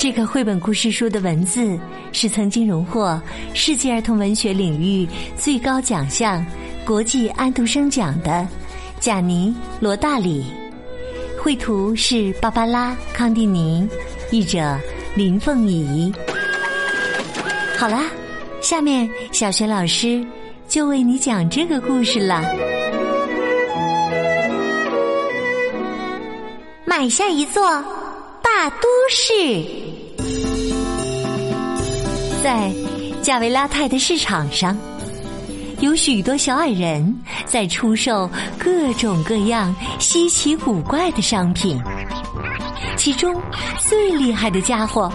这个绘本故事书的文字是曾经荣获世界儿童文学领域最高奖项国际安徒生奖的贾尼罗大里，绘图是芭芭拉康蒂尼，译者林凤仪。好啦，下面小学老师就为你讲这个故事了。买下一座大都市。在加维拉泰的市场上，有许多小矮人在出售各种各样稀奇古怪的商品。其中最厉害的家伙，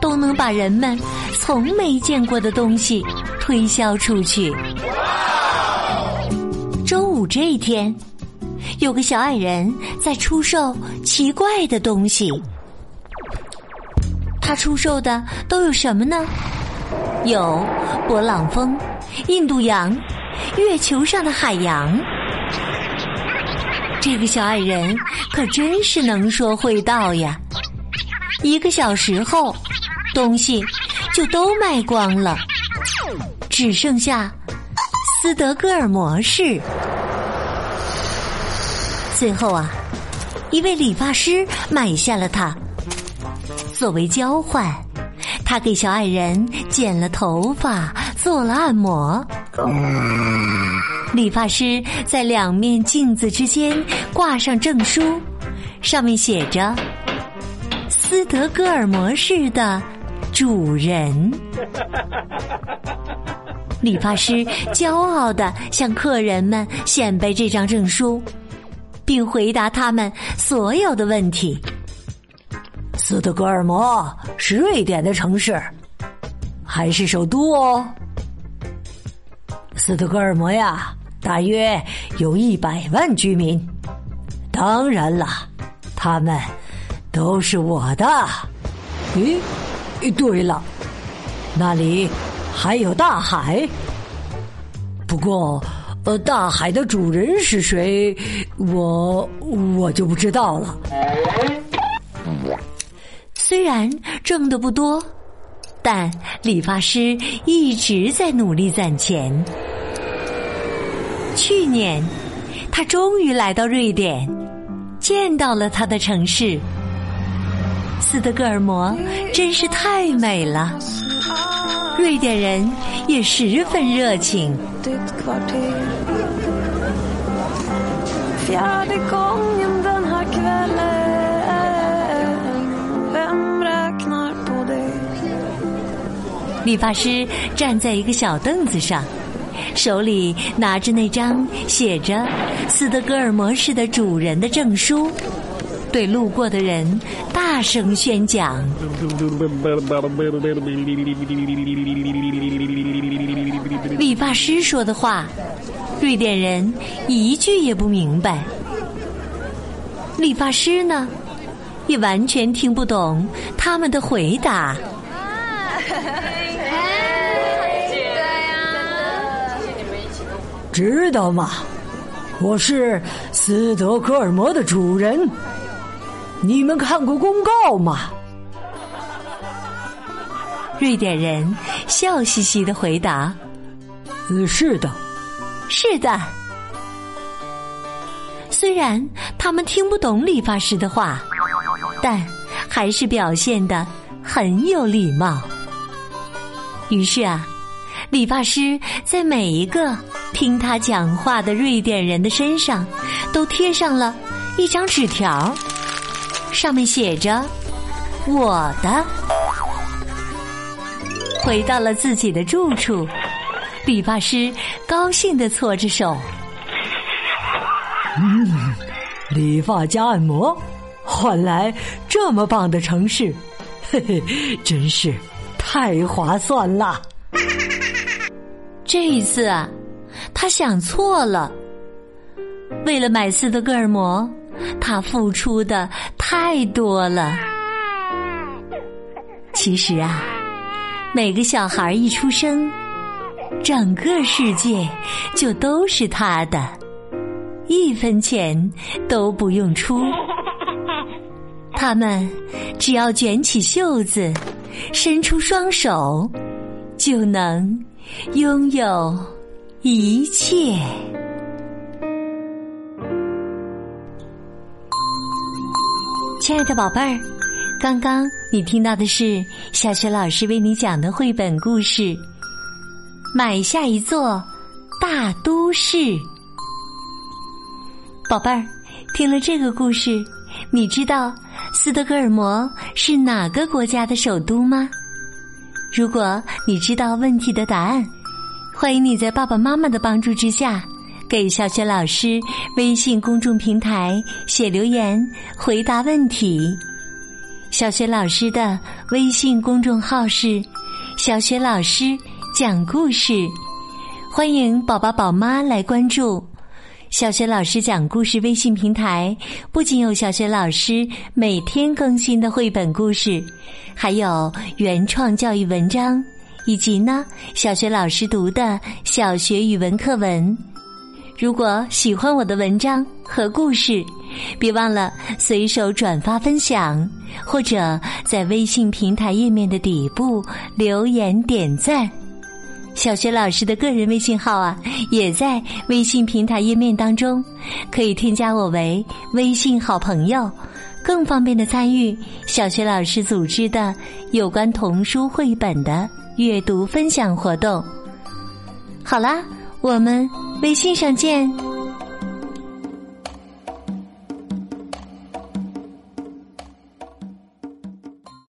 都能把人们从没见过的东西推销出去。周五这一天，有个小矮人在出售奇怪的东西。他出售的都有什么呢？有勃朗峰、印度洋、月球上的海洋。这个小矮人可真是能说会道呀！一个小时后，东西就都卖光了，只剩下斯德哥尔摩市。最后啊，一位理发师买下了它。作为交换，他给小矮人剪了头发，做了按摩。理发师在两面镜子之间挂上证书，上面写着“斯德哥尔摩市的主人”。理发师骄傲的向客人们显摆这张证书，并回答他们所有的问题。斯德哥尔摩是瑞典的城市，还是首都哦。斯德哥尔摩呀，大约有一百万居民。当然了，他们都是我的。咦，对了，那里还有大海。不过，呃，大海的主人是谁，我我就不知道了。虽然挣的不多，但理发师一直在努力攒钱。去年，他终于来到瑞典，见到了他的城市斯德哥尔摩，真是太美了。瑞典人也十分热情。理发师站在一个小凳子上，手里拿着那张写着“斯德哥尔摩市的主人”的证书，对路过的人大声宣讲。理发师说的话，瑞典人一句也不明白。理发师呢，也完全听不懂他们的回答。知道吗？我是斯德哥尔摩的主人。你们看过公告吗？瑞典人笑嘻嘻的回答：“嗯，是的，是的。”虽然他们听不懂理发师的话，但还是表现的很有礼貌。于是啊，理发师在每一个听他讲话的瑞典人的身上，都贴上了一张纸条，上面写着“我的”。回到了自己的住处，理发师高兴的搓着手：“嗯，理发加按摩，换来这么棒的城市，嘿嘿，真是。”太划算了！这一次啊，他想错了。为了买斯德哥尔摩，他付出的太多了。其实啊，每个小孩一出生，整个世界就都是他的，一分钱都不用出。他们只要卷起袖子，伸出双手，就能拥有一切。亲爱的宝贝儿，刚刚你听到的是小雪老师为你讲的绘本故事《买下一座大都市》。宝贝儿，听了这个故事，你知道斯德哥尔摩是哪个国家的首都吗？如果你知道问题的答案，欢迎你在爸爸妈妈的帮助之下。给小雪老师微信公众平台写留言回答问题。小雪老师的微信公众号是“小雪老师讲故事”，欢迎宝宝宝妈来关注。小雪老师讲故事微信平台不仅有小雪老师每天更新的绘本故事，还有原创教育文章，以及呢小学老师读的小学语文课文。如果喜欢我的文章和故事，别忘了随手转发分享，或者在微信平台页面的底部留言点赞。小学老师的个人微信号啊，也在微信平台页面当中，可以添加我为微信好朋友，更方便的参与小学老师组织的有关童书绘本的阅读分享活动。好啦。我们微信上见。